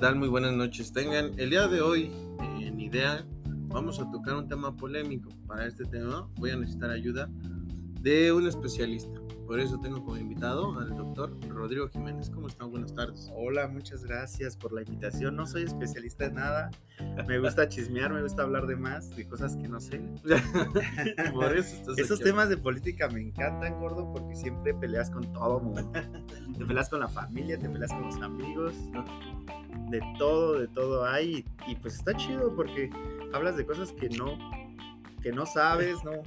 Muy buenas noches. Tengan el día de hoy en idea vamos a tocar un tema polémico. Para este tema voy a necesitar ayuda de un especialista. Por eso tengo como invitado al doctor Rodrigo Jiménez. ¿Cómo están? Buenas tardes. Hola, muchas gracias por la invitación. No soy especialista en nada. Me gusta chismear, me gusta hablar de más, de cosas que no sé. por eso Esos temas de política me encantan, gordo, porque siempre peleas con todo mundo. te peleas con la familia, te peleas con los amigos. De todo, de todo hay. Y pues está chido porque hablas de cosas que no, que no sabes, ¿no?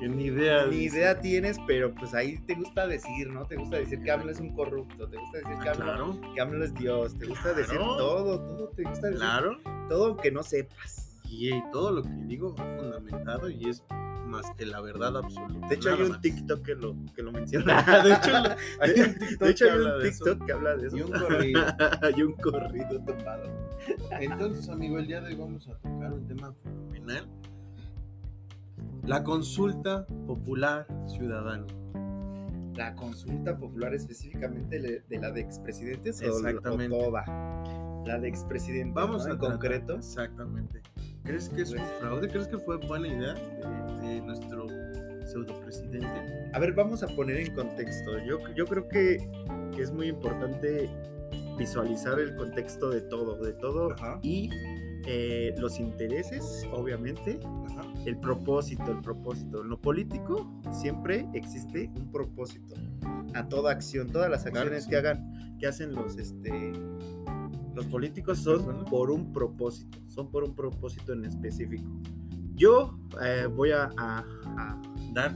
Ni idea. Ni idea tienes, pero pues ahí te gusta decir, ¿no? Te gusta decir que AMLO es un corrupto, te gusta decir que AMLO, que es Dios, te gusta decir todo, todo te gusta decir. Claro. Todo aunque no sepas. Y, todo lo que digo es fundamentado y es más que la verdad absoluta. De hecho, hay un TikTok que lo, que lo menciona. de hecho, hay un TikTok, de hecho, hay un TikTok que habla de eso. Y un corrido. hay un corrido topado. Entonces, amigo, el día de hoy vamos a tocar un tema fenomenal la consulta popular ciudadana. La consulta popular específicamente de la de expresidentes Exactamente. o toda. La de expresidentes. Vamos en concreto. Exactamente. ¿Crees que es un pues fraude? ¿Crees que fue buena idea de, nuestro pseudo presidente? A ver, vamos a poner en contexto. Yo, yo creo que, es muy importante visualizar el contexto de todo, de todo y eh, los intereses, obviamente, el propósito, el propósito. En lo político siempre existe un propósito a toda acción, todas las acciones que hagan, que hacen los, este, los políticos son por un propósito, son por un propósito en específico. Yo eh, voy a,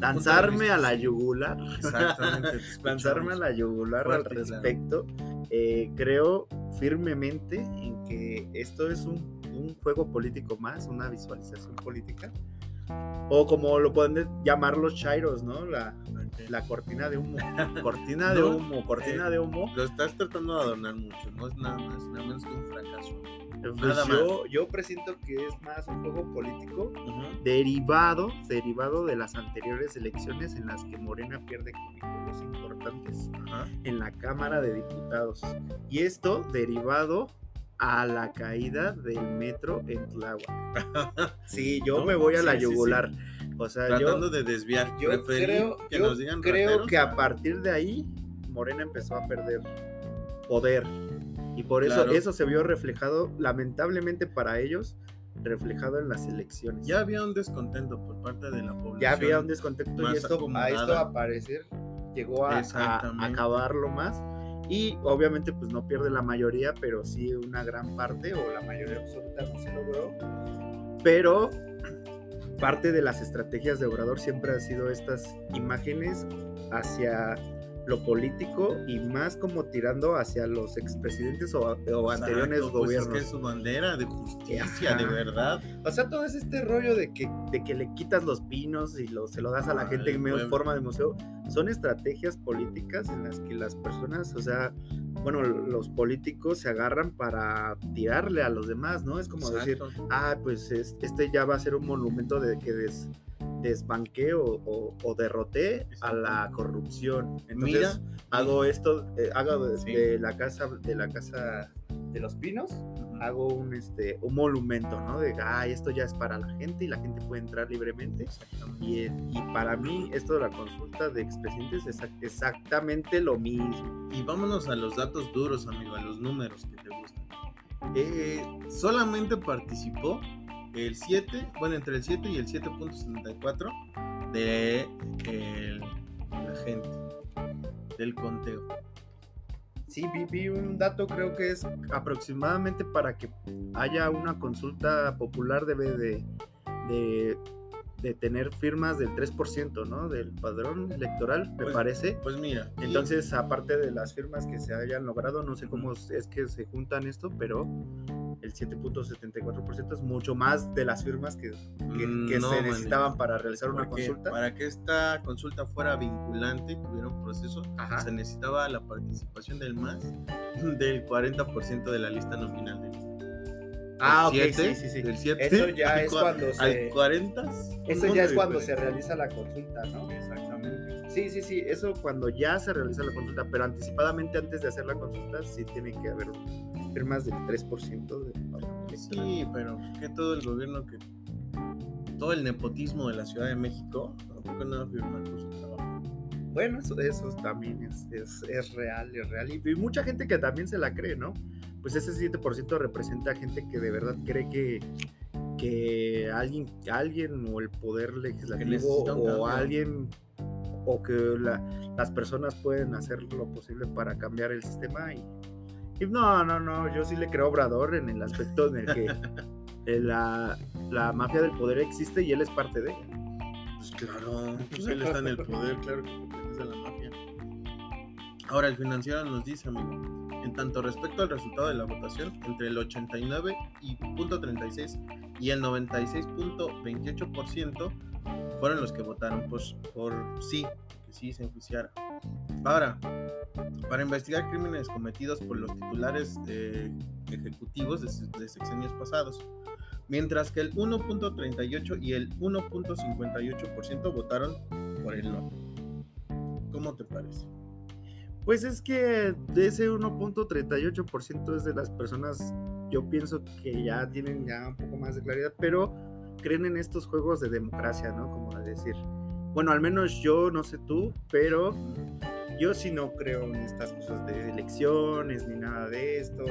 lanzarme a la yugular. Exactamente. lanzarme a la yugular al respecto. Eh, creo firmemente en que esto es un un juego político más, una visualización política. O como lo pueden llamar los chairos, ¿no? La, la cortina de humo. Cortina de humo, cortina de humo. Lo estás tratando de adornar mucho, no es nada más, nada menos que un fracaso. Pues yo, yo presiento que es más un juego político derivado, derivado de las anteriores elecciones en las que Morena pierde cubículos importantes en la Cámara de Diputados. Y esto derivado a la caída del metro en Tláhuac. Sí, yo me voy a la yugular. O sea, Tratando de desviar. Yo creo, que, nos digan creo que a partir de ahí Morena empezó a perder poder. Y por eso eso se vio reflejado, lamentablemente para ellos, reflejado en las elecciones. Ya había un descontento por parte de la población. Ya había un descontento y esto, a esto aparecer llegó a, a acabarlo más y obviamente pues no pierde la mayoría, pero sí una gran parte o la mayoría absoluta no se logró. Pero parte de las estrategias de Obrador siempre ha sido estas imágenes hacia lo político y más como tirando hacia los expresidentes o, o anteriores pues gobiernos. Es que su bandera de justicia, de verdad. O sea, todo es este rollo de que, de que le quitas los pinos y lo, se lo das a la gente en forma de museo. Son estrategias políticas en las que las personas, o sea, bueno, los políticos se agarran para tirarle a los demás, ¿no? Es como decir, ah, pues este ya va a ser un monumento de que des desbanqué o, o, derroté a la corrupción. Entonces hago esto, eh, hago de, la casa de la casa de los pinos, hago un este un monumento, ¿no? De ah, esto ya es para la gente y la gente puede entrar libremente. Y, y para mí esto de la consulta de expresidentes es exactamente lo mismo. Y vámonos a los datos duros, amigo, a los números que te gustan. Eh, solamente participó el 7, bueno, entre el 7 y el 7.74 de la gente, del conteo. Sí, vi, un dato, creo que es aproximadamente para que haya una consulta popular debe de, de, de tener firmas del 3%, ¿no? Del padrón electoral, me pues, parece. Pues mira. Entonces, aparte de las firmas que se hayan logrado, no sé cómo es que se juntan esto, pero el 7.74% es mucho más de las firmas que, que, mm, se necesitaban para realizar una consulta. Para que esta consulta fuera vinculante y tuviera un proceso, se necesitaba la participación del más del 40% de la lista nominal del Ah, ok, sí, sí, sí. Del 7 eso ya es cuando se... Al 40. Eso ya es cuando se realiza la consulta, ¿no? Exactamente. Sí, sí, sí, eso cuando ya se realiza la consulta, pero anticipadamente antes de hacer la consulta sí tiene que haber firmas del 3% de Sí, pero que todo el gobierno que todo el nepotismo de la Ciudad de México, tampoco no va a firmar por su trabajo. Bueno, eso, eso también es, es, es real, es real. Y, y, mucha gente que también se la cree, ¿no? Pues ese 7% representa gente que de verdad cree que, que alguien, alguien o el poder legislativo o alguien o que la, las personas pueden hacer lo posible para cambiar el sistema y, y, no, no, no, yo sí le creo a Obrador en el aspecto en el que la, la, mafia del poder existe y él es parte de ella. Pues claro, pues él está en el poder, claro que pertenece a la mafia. Ahora el financiero nos dice, amigo, en tanto respecto al resultado de la votación, entre el 89.36 y el 96.28% fueron los que votaron pues, por sí, que sí se enjuiciara. Ahora, para investigar crímenes cometidos por los titulares eh, ejecutivos de, de sexenios pasados, mientras que el 1.38 y el 1.58% votaron por el no. ¿Cómo te parece? Pues es que de ese 1.38% es de las personas, yo pienso que ya tienen ya un poco más de claridad, pero creen en estos juegos de democracia, ¿no? Como decir, bueno, al menos yo, no sé tú, pero yo sí no creo en estas cosas de elecciones ni nada de esto.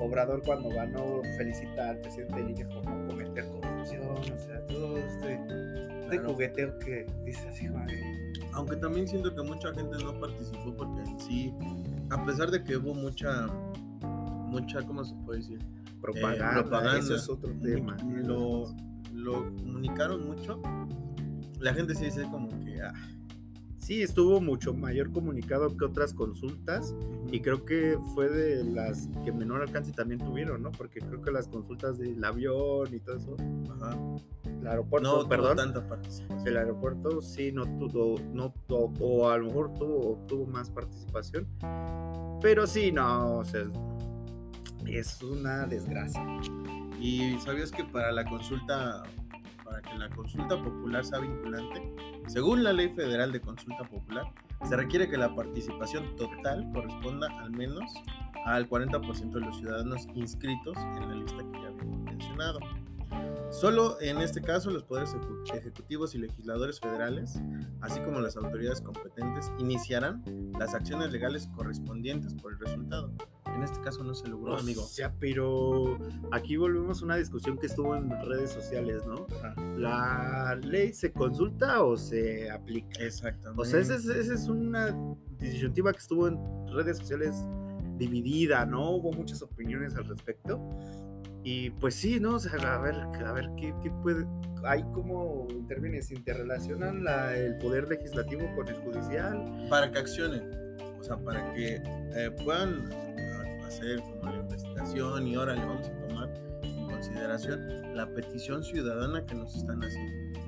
Obrador cuando ganó felicita al presidente Liga por no cometer corrupción, o sea, todo este, este claro. jugueteo que dice así, madre. Aunque también siento que mucha gente no participó porque en sí, a pesar de que hubo mucha, mucha, ¿cómo se puede decir? Propaganda, eh, propaganda es otro tema. Lo, lo comunicaron mucho. La gente sí dice como que, ah, sí estuvo mucho mayor comunicado que otras consultas y creo que fue de las que menor alcance también tuvieron, ¿no? Porque creo que las consultas del avión y todo eso, Ajá. el aeropuerto, no perdón, tanta participación. el aeropuerto sí no tuvo, no tuvo, o a lo mejor tuvo, tuvo más participación, pero sí, no, o sea, es una desgracia. Y sabías que para la consulta, para que la consulta popular sea vinculante, según la Ley Federal de Consulta Popular, se requiere que la participación total corresponda al menos al 40% de los ciudadanos inscritos en la lista que ya habíamos mencionado. Solo en este caso los poderes ejecutivos y legisladores federales, así como las autoridades competentes, iniciarán las acciones legales correspondientes por el resultado. En este caso no se logró, O amigo. sea, pero aquí volvemos a una discusión que estuvo en redes sociales, ¿no? Ajá. ¿La ley se consulta o se aplica? Exactamente. O sea, esa es, esa es una disyuntiva que estuvo en redes sociales dividida, ¿no? Hubo muchas opiniones al respecto. Y pues sí, ¿no? O sea, a ver, a ver qué, qué puede. Hay como interviene, se interrelacionan la, el poder legislativo con el judicial. para que accionen, o sea, para que eh, puedan hacer como la investigación y ahora le vamos a tomar en consideración la petición ciudadana que nos están haciendo.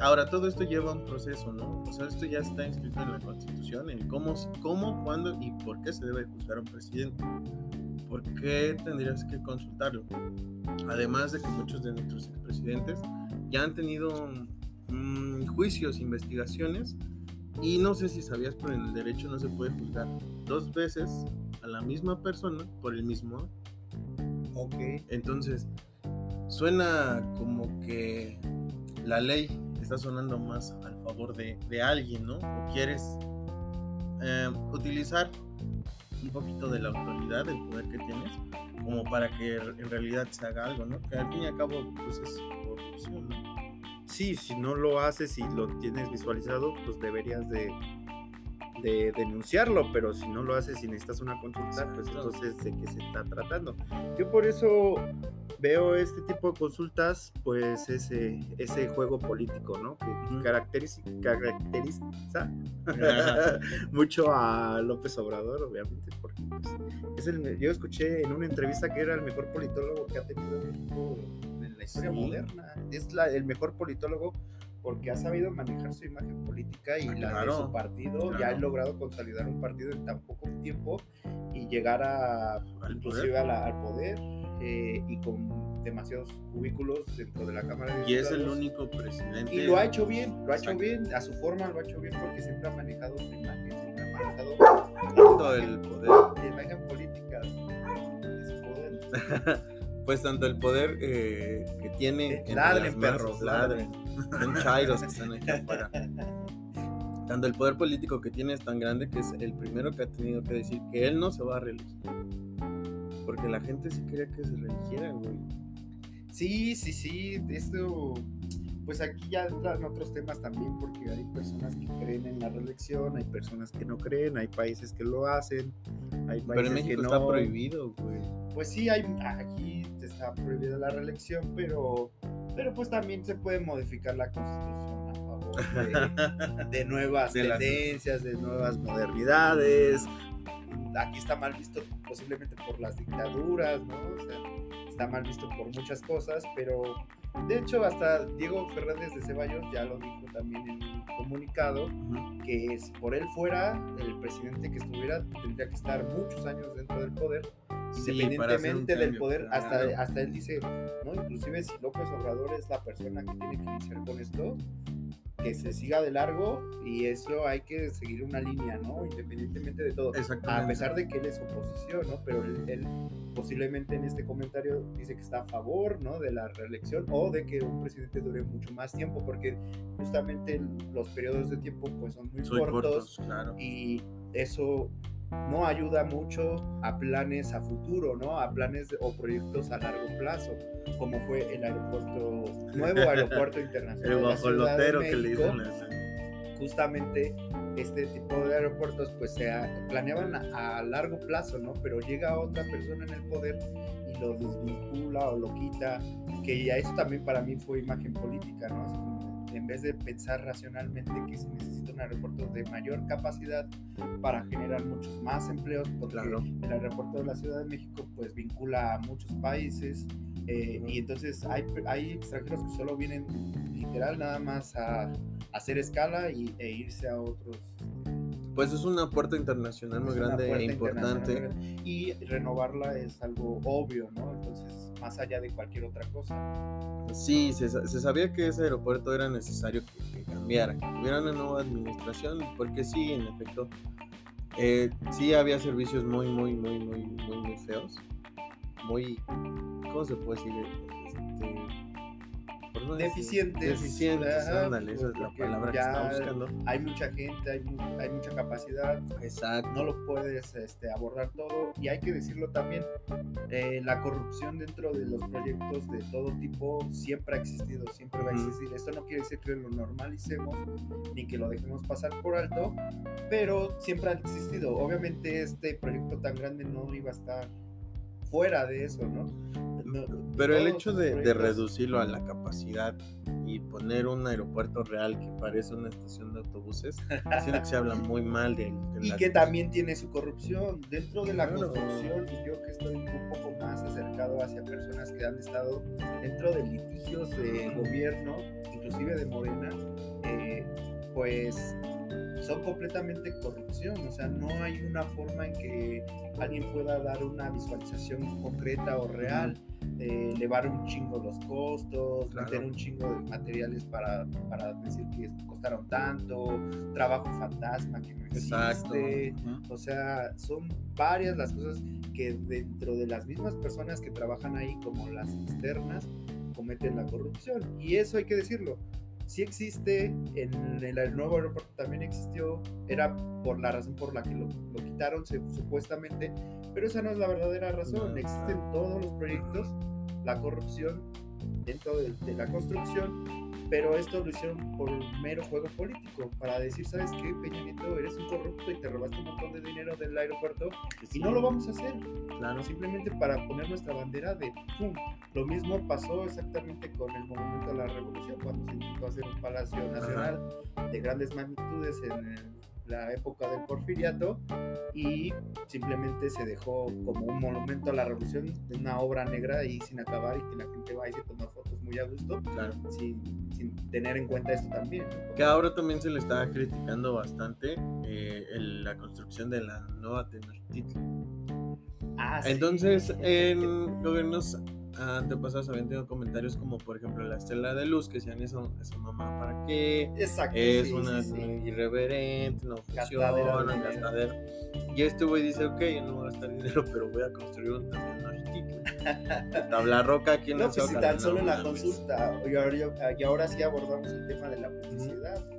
Ahora, todo esto lleva un proceso, ¿no? O sea, esto ya está inscrito en la Constitución, en cómo, cómo, cuándo y por qué se debe juzgar a un presidente. ¿Por qué tendrías que consultarlo? Además de que muchos de nuestros expresidentes ya han tenido mm, juicios, investigaciones, y no sé si sabías, pero en el derecho no se puede juzgar dos veces a la misma persona por el mismo. Ok. Entonces, suena como que la ley está sonando más al favor de, de alguien, ¿no? O quieres eh, utilizar un poquito de la autoridad, del poder que tienes, como para que en realidad se haga algo, ¿no? Que al fin y al cabo, pues es corrupción, ¿no? Sí, si no lo haces y lo tienes visualizado, pues deberías de, de denunciarlo, pero si no lo haces y necesitas una consulta, pues entonces de qué se está tratando. Yo por eso veo este tipo de consultas, pues ese, ese juego político, ¿no? Que caracteriza, caracteriza mucho a López Obrador, obviamente, porque pues, es el, yo escuché en una entrevista que era el mejor politólogo que ha tenido México en la historia Sí. moderna. Es la- el mejor politólogo porque ha sabido manejar su imagen política y Ah, la de claro, su partido y ha claro. logrado consolidar un partido en tan poco tiempo y llegar a Al inclusive a la- al poder eh, y con demasiados cubículos dentro de la Cámara de Y es el único presidente. Y lo ha hecho bien, lo ha hecho bien, a su forma lo ha hecho bien porque siempre ha manejado su imagen, siempre ha manejado todo el poder. La imagen política su poder. pues tanto el poder eh, que tiene. Ladren, perros, ladren. Son chairos que están aquí afuera. Tanto el poder político que tiene es tan grande que es el primero que ha tenido que decir que él no se va a reelegir. Porque la gente sí quería que se reeligiera, güey. Sí, sí, sí. Esto, pues aquí ya entran otros temas también, porque hay personas que creen en la reelección, hay personas que no creen, hay países que lo hacen, hay países pero en México que no. está prohibido, güey. Pues sí, hay, aquí está prohibida la reelección, pero, pero pues también se puede modificar la constitución a favor de, nuevas tendencias, de nuevas modernidades. Aquí está mal visto posiblemente por las dictaduras, ¿no? O sea, está mal visto por muchas cosas, pero de hecho hasta Diego Fernández de Ceballos ya lo dijo también en un comunicado, que si por él fuera el presidente que estuviera tendría que estar muchos años dentro del poder independientemente del poder, hasta, hasta él dice, ¿no? Inclusive si López Obrador es la persona que tiene que iniciar con esto, que se siga de largo y eso hay que seguir una línea, ¿no? Independientemente de todo. A pesar de que él es oposición, ¿no? Pero él, posiblemente en este comentario dice que está a favor, ¿no? De la reelección o de que un presidente dure mucho más tiempo porque justamente los periodos de tiempo pues son muy cortos, claro. y eso no ayuda mucho a planes a futuro, ¿no? A planes o proyectos a largo plazo, como fue el aeropuerto, nuevo aeropuerto internacional. el bajolotero que le dicen. Justamente este tipo de aeropuertos pues se planeaban a, largo plazo, ¿no? Pero llega otra persona en el poder y lo desvincula o lo quita, que ya eso también para mí fue imagen política, ¿no? En vez de pensar racionalmente que se necesita un aeropuerto de mayor capacidad para generar muchos más empleos, porque el aeropuerto de la Ciudad de México pues vincula a muchos países eh, y entonces hay, hay extranjeros que solo vienen literal nada más a, hacer escala y, e irse a otros pues es una puerta internacional muy grande e importante. Y renovarla es algo obvio, ¿no? Más allá de cualquier otra cosa. Sí, se, sabía que ese aeropuerto era necesario que, cambiara, que tuviera una nueva administración, porque sí, en efecto, eh, sí había servicios muy, muy, muy, muy, muy, muy feos. Muy, ¿cómo se puede decir? Este, deficientes. Deficientes, ándale, esa es la palabra que estaba buscando. Hay mucha gente, hay, hay, mucha capacidad. Exacto. No lo puedes este, abordar todo. Y hay que decirlo también, eh, la corrupción dentro de los proyectos de todo tipo siempre ha existido, siempre va a existir. Esto no quiere decir que lo normalicemos ni que lo dejemos pasar por alto, pero siempre ha existido. Obviamente este proyecto tan grande no iba a estar fuera de eso, ¿no? Pero el hecho de, reducirlo a la capacidad y poner un aeropuerto real que parece una estación de autobuses, siento que se habla muy mal de, Y que también tiene su corrupción. Dentro de la construcción y yo que estoy un poco más acercado hacia personas que han estado dentro de litigios de gobierno, inclusive de Morena, eh, pues son completamente corrupción, o sea, no hay una forma en que alguien pueda dar una visualización concreta o real, eh, elevar un chingo los costos, meter un chingo de materiales para, para, decir que costaron tanto, trabajo fantasma que no existe, o sea, son varias las cosas que dentro de las mismas personas que trabajan ahí como las externas cometen la corrupción. Y eso hay que decirlo sí existe, en el, nuevo aeropuerto también existió, era por la razón por la que lo, quitaron supuestamente, pero esa no es la verdadera razón, existen todos los proyectos, la corrupción dentro de, de la construcción pero esto lo hicieron por mero juego político, para decir, ¿sabes qué, Peña Nieto? Eres un corrupto y te robaste un montón de dinero del aeropuerto y no lo vamos a hacer. Claro. Simplemente para poner nuestra bandera de ¡pum! Lo mismo pasó exactamente con el Monumento a la Revolución, cuando se intentó hacer un Palacio Nacional de grandes magnitudes en el la época del porfiriato y simplemente se dejó como un monumento a la revolución de una obra negra y sin acabar y que la gente va y se toma fotos muy a gusto claro. sin, sin tener en cuenta esto también. Que ahora también se le está criticando bastante eh, la construcción de la nueva Tenochtitlan. Ah, Entonces, en gobiernos antepasados habían tenido comentarios como, por ejemplo, la estela de luz, que decían eso, esa mamá, ¿para qué? Exacto. Es una irreverente, no funciona, gastadera. Y este güey dice, ok, yo no voy a gastar dinero, pero voy a construir un Tabla roca aquí en no, pues si tan solo en la consulta, y ahora, y ahora sí abordamos el tema de la publicidad.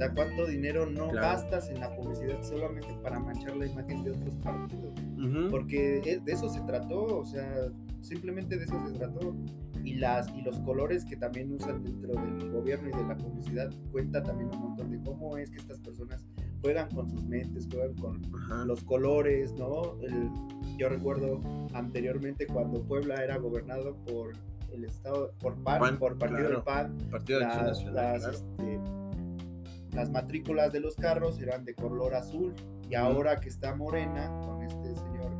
Sea, ¿cuánto dinero no gastas en la publicidad solamente para manchar la imagen de otros partidos? Porque de eso se trató, o sea, simplemente de eso se trató. Y, las, y los colores que también usan dentro del gobierno y de la publicidad cuenta también un montón de cómo es que estas personas juegan con sus mentes, juegan con los colores, ¿no? yo recuerdo anteriormente cuando Puebla era gobernado por el estado, por PAN, por Partido del PAN, Partido las, este, las matrículas de los carros eran de color azul y ahora que está morena con este señor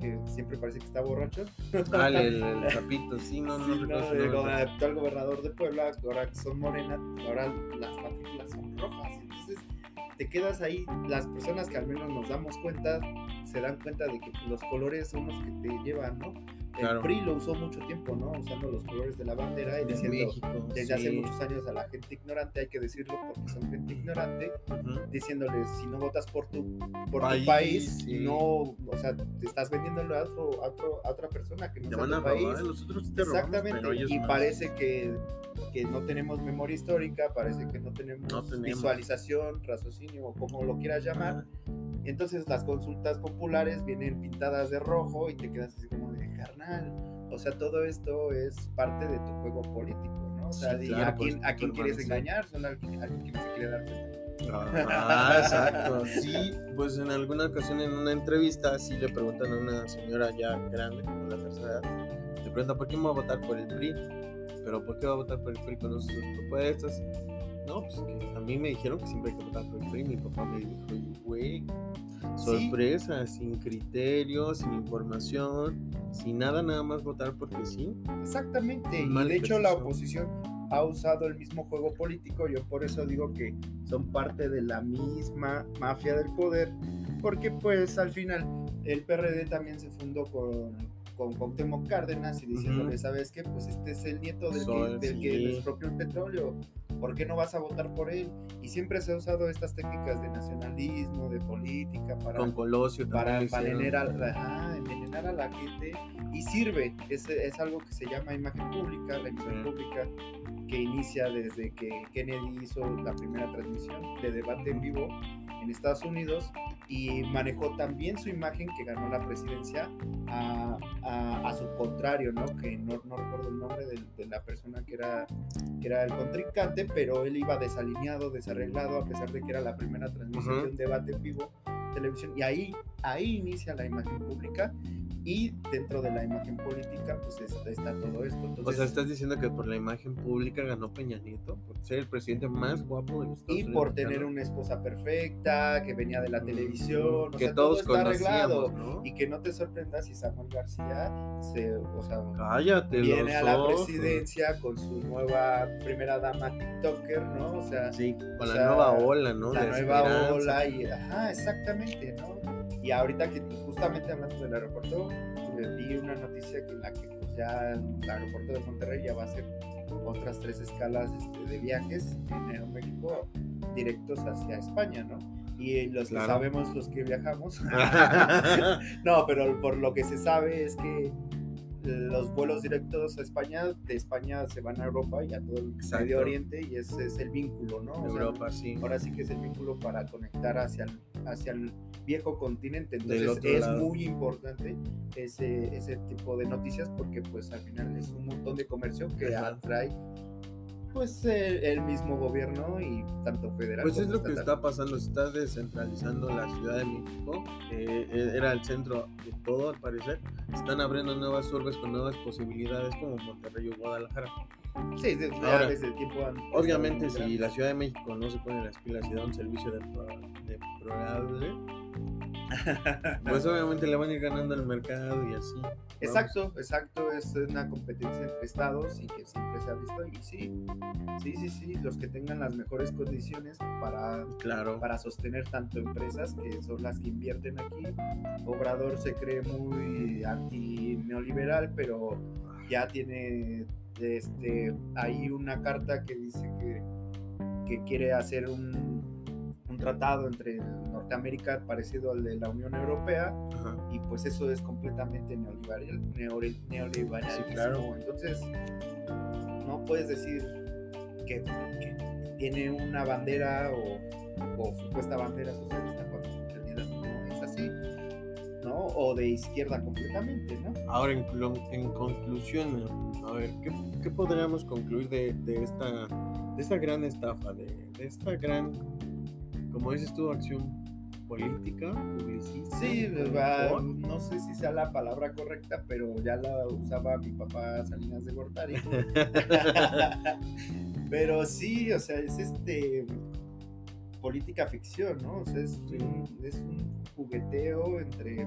que siempre parece que está borracho. Ah, el, el, rapito, sí, no, no, no, el, actual gobernador de Puebla, ahora que son morenas, ahora las matrículas son rojas. Entonces te quedas ahí, las personas que al menos nos damos cuenta, se dan cuenta de que los colores son los que te llevan, ¿no? El PRI lo usó mucho tiempo, ¿no? Usando los colores de la bandera y diciendo desde hace muchos años a la gente ignorante, hay que decirlo porque son gente ignorante, diciéndoles si no votas por tu, por país, tu país, no, o sea, te estás vendiéndolo a, otro, a, otra persona que no sea tu país. Exactamente, y parece que, que, no tenemos memoria histórica, parece que no tenemos, visualización, raciocinio o como lo quieras llamar. Entonces las consultas populares vienen pintadas de rojo y te quedas así como O sea, todo esto es parte de tu juego político, ¿no? O sea, ¿a, quién, ¿a quién quieres engañar? Solo a alguien, que se quiere dar cuenta. Ah, exacto. Sí, pues en alguna ocasión en una entrevista sí le preguntan a una señora ya grande, como la tercera edad, le preguntan por qué me va a votar por el PRI, pero por qué va a votar por el PRI con sus propuestas. No, pues que a mí me dijeron que siempre hay que votar por el PRI. Mi papá me dijo, güey, sorpresa, sin criterio, sin información, sin nada, nada más votar porque sí. Exactamente. Y de hecho la oposición ha usado el mismo juego político. Yo por eso digo que son parte de la misma mafia del poder. Porque pues al final el PRD también se fundó con con Cuauhtémoc Cárdenas y diciéndole, ¿sabes qué? Pues este es el nieto del, que, del que expropió el petróleo. ¿Por qué no vas a votar por él? Y siempre se ha usado estas técnicas de nacionalismo, de política, para, Con Colosio para envenenar, a, envenenar a la gente y sirve, es, es algo que se llama imagen pública, la imagen pública que inicia desde que Kennedy hizo la primera transmisión de debate en vivo en Estados Unidos y manejó también su imagen que ganó la presidencia a, a, su contrario, ¿no? Que no, no recuerdo el nombre de, de, la persona que era, que era el contrincante, pero él iba desalineado, desarreglado, a pesar de que era la primera transmisión de un debate en vivo televisión y ahí, ahí inicia la imagen pública y dentro de la imagen política pues está, todo esto. Entonces, o sea, estás diciendo que por la imagen pública ganó Peña Nieto, por ser el presidente más guapo de los Estados Y por tener una esposa perfecta, que venía de la mm, televisión, que todos todo está arreglado. Y que no te sorprendas si Samuel García se, o sea, Cállate, viene a la presidencia con su nueva primera dama TikToker, ¿no? O sea, sí, con la nueva ola, ¿no? La nueva ola y, ajá, exactamente, ¿no? Y ahorita que justamente hablando del aeropuerto, vi una noticia que en la que pues, ya el aeropuerto de Monterrey ya va a ser otras tres escalas este, de viajes en Aeroméxico directos hacia España, ¿no? Y los que sabemos, los que viajamos, no, pero por lo que se sabe es que los vuelos directos a España, de España se van a Europa y a todo el Medio Oriente y ese es el vínculo, ¿no? Europa, sí. Ahora sí que es el vínculo para conectar hacia el, hacia el viejo continente. Entonces es muy importante ese, ese tipo de noticias porque pues al final es un montón de comercio que atrae pues el, mismo gobierno y tanto federal. Pues es lo que está pasando, se está descentralizando la Ciudad de México, eh, era el centro de todo al parecer, están abriendo nuevas urbes con nuevas posibilidades como Monterrey o Guadalajara. Sí, desde, tiempo Obviamente si la Ciudad de México no se pone las pilas y da un servicio de, de probable pues obviamente le van a ir ganando el mercado y así. Exacto, exacto, es una competencia entre estados y que siempre se ha visto y sí, sí, sí, sí, los que tengan las mejores condiciones para, claro. para sostener tanto empresas que son las que invierten aquí. Obrador se cree muy anti neoliberal, pero ya tiene este, ahí una carta que dice que, que quiere hacer un, un tratado entre Norteamérica parecido al de la Unión Europea y pues eso es completamente neoliberal, neoliberal sí, claro. entonces no puedes decir que, que, tiene una bandera o, o supuesta bandera socialista cuando en realidad no es así ¿no? o de izquierda completamente ¿no? ahora en, en conclusión a ver ¿qué, qué podríamos concluir de, de, esta de esta gran estafa de, de esta gran como dices tú, acción política, publicista. Sí, no sé si sea la palabra correcta, pero ya la usaba mi papá Salinas de Gortari. pero sí, o sea, es este política ficción, ¿no? O sea, es, un, es un jugueteo entre,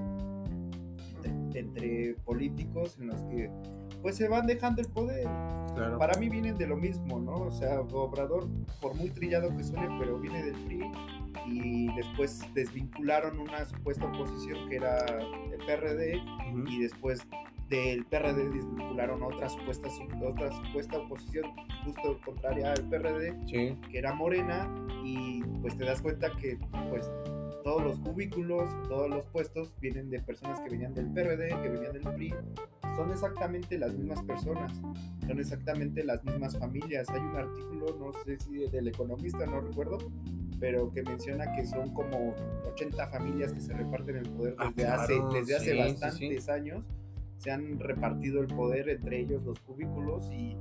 entre políticos en los que pues se van dejando el poder. Para mí vienen de lo mismo, ¿no? O sea, Obrador, por muy trillado que suene, pero viene del PRI y después desvincularon una supuesta oposición que era el PRD y después del PRD desvincularon otra supuesta, otra supuesta oposición justo contraria al PRD, que era Morena, y pues te das cuenta que pues todos los cubículos, todos los puestos vienen de personas que venían del PRD, que venían del PRI, son exactamente las mismas personas, son exactamente las mismas familias. Hay un artículo, no sé si del economista, no recuerdo, pero que menciona que son como 80 familias que se reparten el poder ah, desde hace, desde hace bastantes años. Se han repartido el poder entre ellos los cúbiculos y,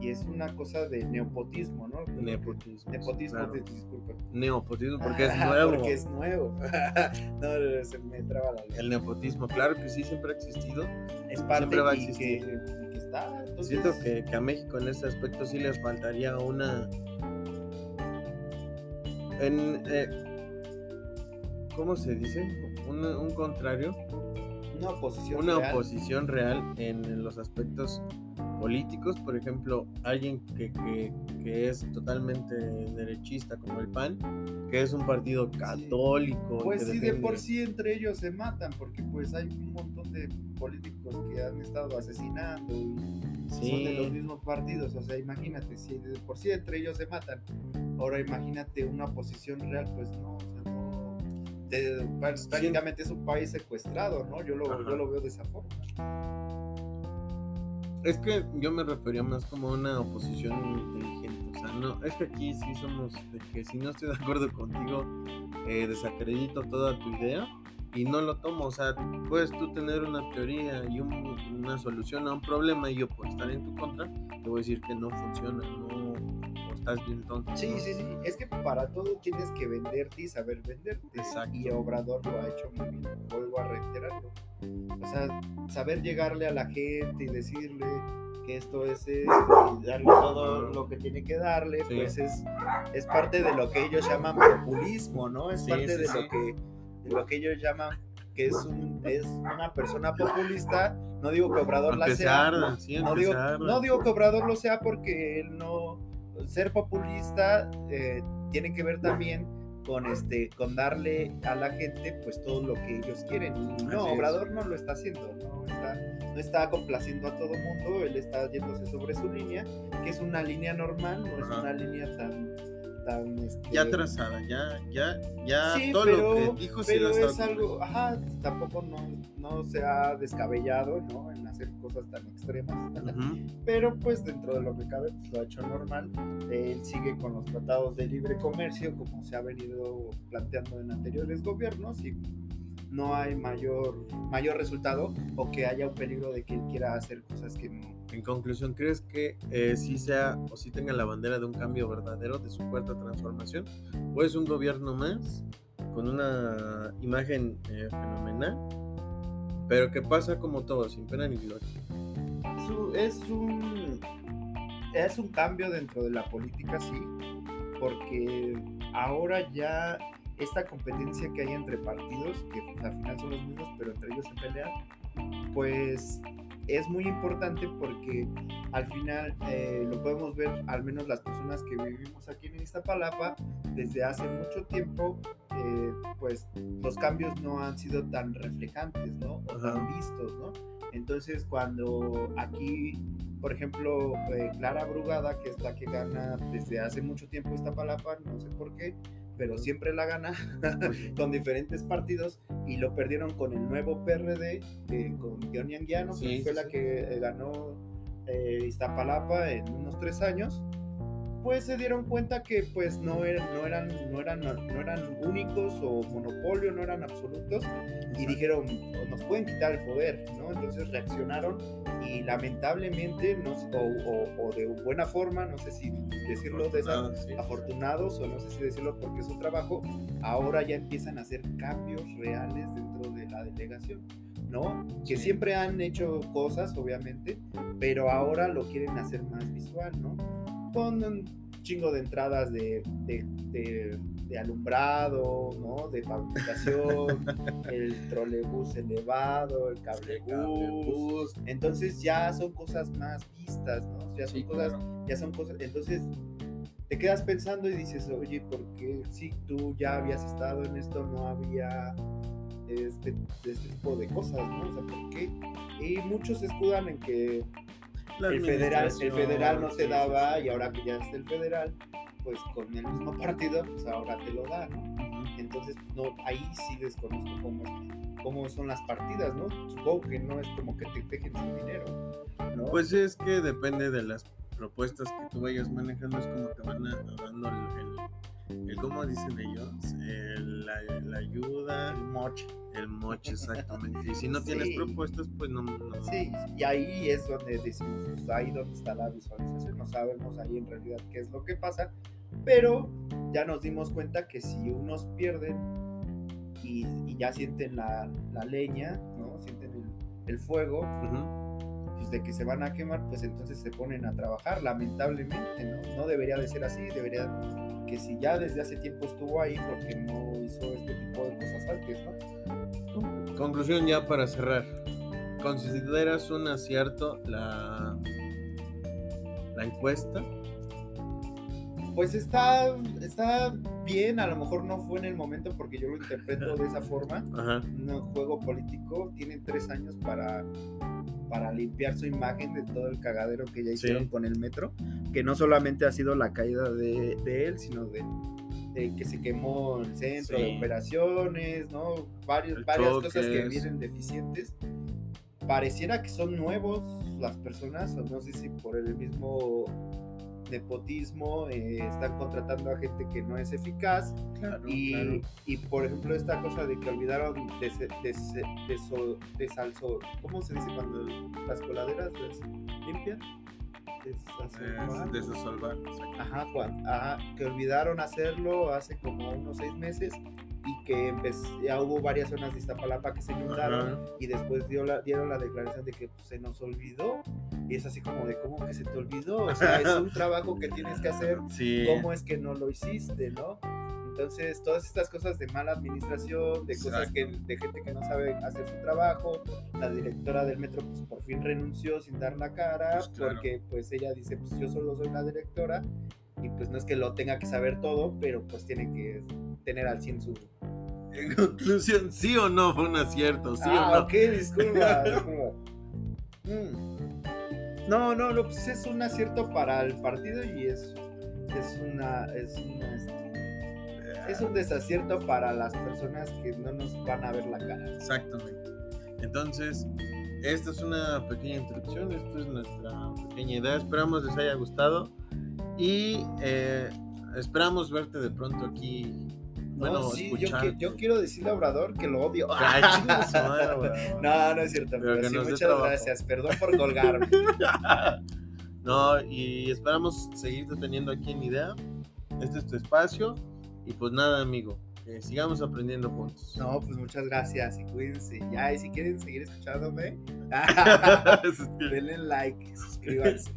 y es una cosa de neopotismo, ¿no? Nepotismo. Nepotismo, disculpa. Neopotismo, porque es nuevo. porque es nuevo. no, se me traba la lengua. El nepotismo, claro que sí, siempre ha existido. Es parte siempre va a existir. Que, que está. Entonces... Siento que, que a México en este aspecto sí les faltaría una en, eh, ¿cómo se dice? Un, un contrario. Una oposición Una real. oposición real en los aspectos políticos, por ejemplo, alguien que, que, que, es totalmente derechista como el PAN, que es un partido católico. Pues sí, de por sí entre ellos se matan, porque pues hay un montón de políticos que han estado asesinando y son de los mismos partidos, o sea, imagínate, si de por sí entre ellos se matan, ahora imagínate una oposición real, pues no, o sea, no, prácticamente es un país secuestrado, ¿no? Yo lo, yo lo veo de esa forma. Es que yo me refería más como una oposición inteligente. O sea, no, es que aquí sí somos de que si no estoy de acuerdo contigo, eh, desacredito toda tu idea y no lo tomo. O sea, puedes tú tener una teoría y un, una solución a un problema y yo por estar en tu contra, te voy a decir que no funciona, no estás bien tonto. Sí, sí, sí. Es que para todo tienes que venderte y saber venderte. Exacto. Y Obrador lo ha hecho muy bien. Vuelvo a reiterarlo. O sea, saber llegarle a la gente y decirle que esto es esto y darle todo lo que tiene que darle, pues es, es parte de lo que ellos llaman populismo, ¿no? Es parte de, Lo que, de lo que ellos llaman que es, un, es una persona populista. No digo que Obrador la sea. no, digo, no digo que Obrador lo sea porque él no ser populista eh, tiene que ver también con este con darle a la gente pues todo lo que ellos quieren. Y no Obrador no lo está haciendo no está, no está complaciendo a todo mundo él está yéndose sobre su línea que es una línea normal no es una línea tan este, ya trazada, ya, ya, ya todo lo que dijo pero es algo, ajá, tampoco no, no, se ha descabellado, ¿no? En hacer cosas tan extremas, pero pues dentro de lo que cabe, pues lo ha hecho normal, él sigue con los tratados de libre comercio, como se ha venido planteando en anteriores gobiernos, y no hay mayor, mayor resultado o que haya un peligro de que él quiera hacer cosas que no. En conclusión, ¿crees que eh, sí sea o sí tenga la bandera de un cambio verdadero de su cuarta transformación? ¿O es un gobierno más con una imagen eh, fenomenal, pero que pasa como todo, sin pena ni gloria? Es un, es un cambio dentro de la política, sí, porque ahora ya esta competencia que hay entre partidos, que al final son los mismos, pero entre ellos se pelean, pues es muy importante porque al final eh, lo podemos ver, al menos las personas que vivimos aquí en Iztapalapa, desde hace mucho tiempo, eh, pues los cambios no han sido tan reflejantes, ¿no? O tan vistos, ¿no? Entonces, cuando aquí, por ejemplo, eh, Clara Brugada, que es la que gana desde hace mucho tiempo esta palapa, no sé por qué, pero siempre la gana con diferentes partidos y lo perdieron con el nuevo PRD, eh, con Diony Anguiano, que fue la que eh, ganó eh, Iztapalapa en unos tres años pues se dieron cuenta que pues no eran, no eran, no eran, no eran únicos o monopolio, no eran absolutos y dijeron, nos pueden quitar el poder, ¿no? Entonces reaccionaron y lamentablemente, no, o, o, de buena forma, no sé si decirlo de esa, afortunados o no sé si decirlo porque es su trabajo, ahora ya empiezan a hacer cambios reales dentro de la delegación. ¿no? Que siempre han hecho cosas, obviamente, pero ahora lo quieren hacer más visual, ¿no? Con un chingo de entradas de, de, alumbrado, ¿no? De pavimentación, el trolebús elevado, el cablebús. Entonces ya son cosas más vistas, ¿no? Ya son cosas, ya son cosas. Entonces te quedas pensando y dices, oye, ¿por qué si tú ya habías estado en esto no había este, este tipo de cosas, ¿no? O sea, ¿por qué? Y muchos escudan en que el federal, el federal no te daba y ahora que ya está el federal, pues con el mismo partido, pues ahora te lo da, ¿no? Entonces, no, ahí sí desconozco cómo, cómo son las partidas, ¿no? Supongo que no es como que te dejen sin dinero, ¿no? Pues es que depende de las propuestas que tú vayas manejando, es como te van dando el el cómo dicen ellos, la, ayuda, el moche. El moche, exactamente. Y si no tienes propuestas, pues no, Sí, y ahí es donde decimos, pues, ahí donde está la visualización, no sabemos ahí en realidad qué es lo que pasa, pero ya nos dimos cuenta que si unos pierden y, ya sienten la, leña, ¿no? Sienten el, fuego, pues de que se van a quemar, pues entonces se ponen a trabajar, lamentablemente, ¿no? No debería de ser así, debería que si ya desde hace tiempo estuvo ahí, porque no hizo este tipo de cosas antes, ¿no? Conclusión ya para cerrar. ¿Consideras un acierto la, la encuesta? Pues está, está bien, a lo mejor no fue en el momento porque yo lo interpreto de esa forma. Ajá. Un juego político, tienen tres años para para limpiar su imagen de todo el cagadero que ya hicieron con el metro, que no solamente ha sido la caída de, él, sino de, que se quemó el centro de operaciones, ¿no? Varios, varias cosas que vienen deficientes. Pareciera que son nuevos las personas, no sé si por el mismo nepotismo, eh, están contratando a gente que no es eficaz. y, y, por ejemplo, esta cosa de que olvidaron de, de, de, ¿cómo se dice cuando las coladeras limpian? Desasolvar. Ajá, ajá, que olvidaron hacerlo hace como unos seis meses y que ya hubo varias zonas de Iztapalapa que se inundaron y después dio la, dieron la declaración de que pues, se nos olvidó. Y es así como de cómo que se te olvidó, o sea, es un trabajo que tienes que hacer, cómo es que no lo hiciste, ¿no? Entonces, todas estas cosas de mala administración, de cosas que, de gente que no sabe hacer su trabajo, la directora del metro pues por fin renunció sin dar la cara, pues, porque pues ella dice, pues yo solo soy la directora y pues no es que lo tenga que saber todo, pero pues tiene que tener al 100 su... En conclusión, sí o no fue un acierto, sí ah, o no. ok, disculpa. Mm. No, no, no, pues es un acierto para el partido y es, es una... Es es un desacierto para las personas que no nos van a ver la cara. Exactamente. Entonces, esta es una pequeña introducción, esta es nuestra pequeña idea. Esperamos les haya gustado y eh, esperamos verte de pronto aquí. Bueno, sí, yo, quiero decirle a Obrador que lo odio. no, no es cierto, pero, sí, muchas gracias. Perdón por colgarme. no, y esperamos seguirte teniendo aquí en idea. Este es tu espacio. Y pues nada, amigo. sigamos aprendiendo juntos. No, pues muchas gracias y cuídense. Ya, y si quieren seguir escuchándome, denle like, suscríbanse.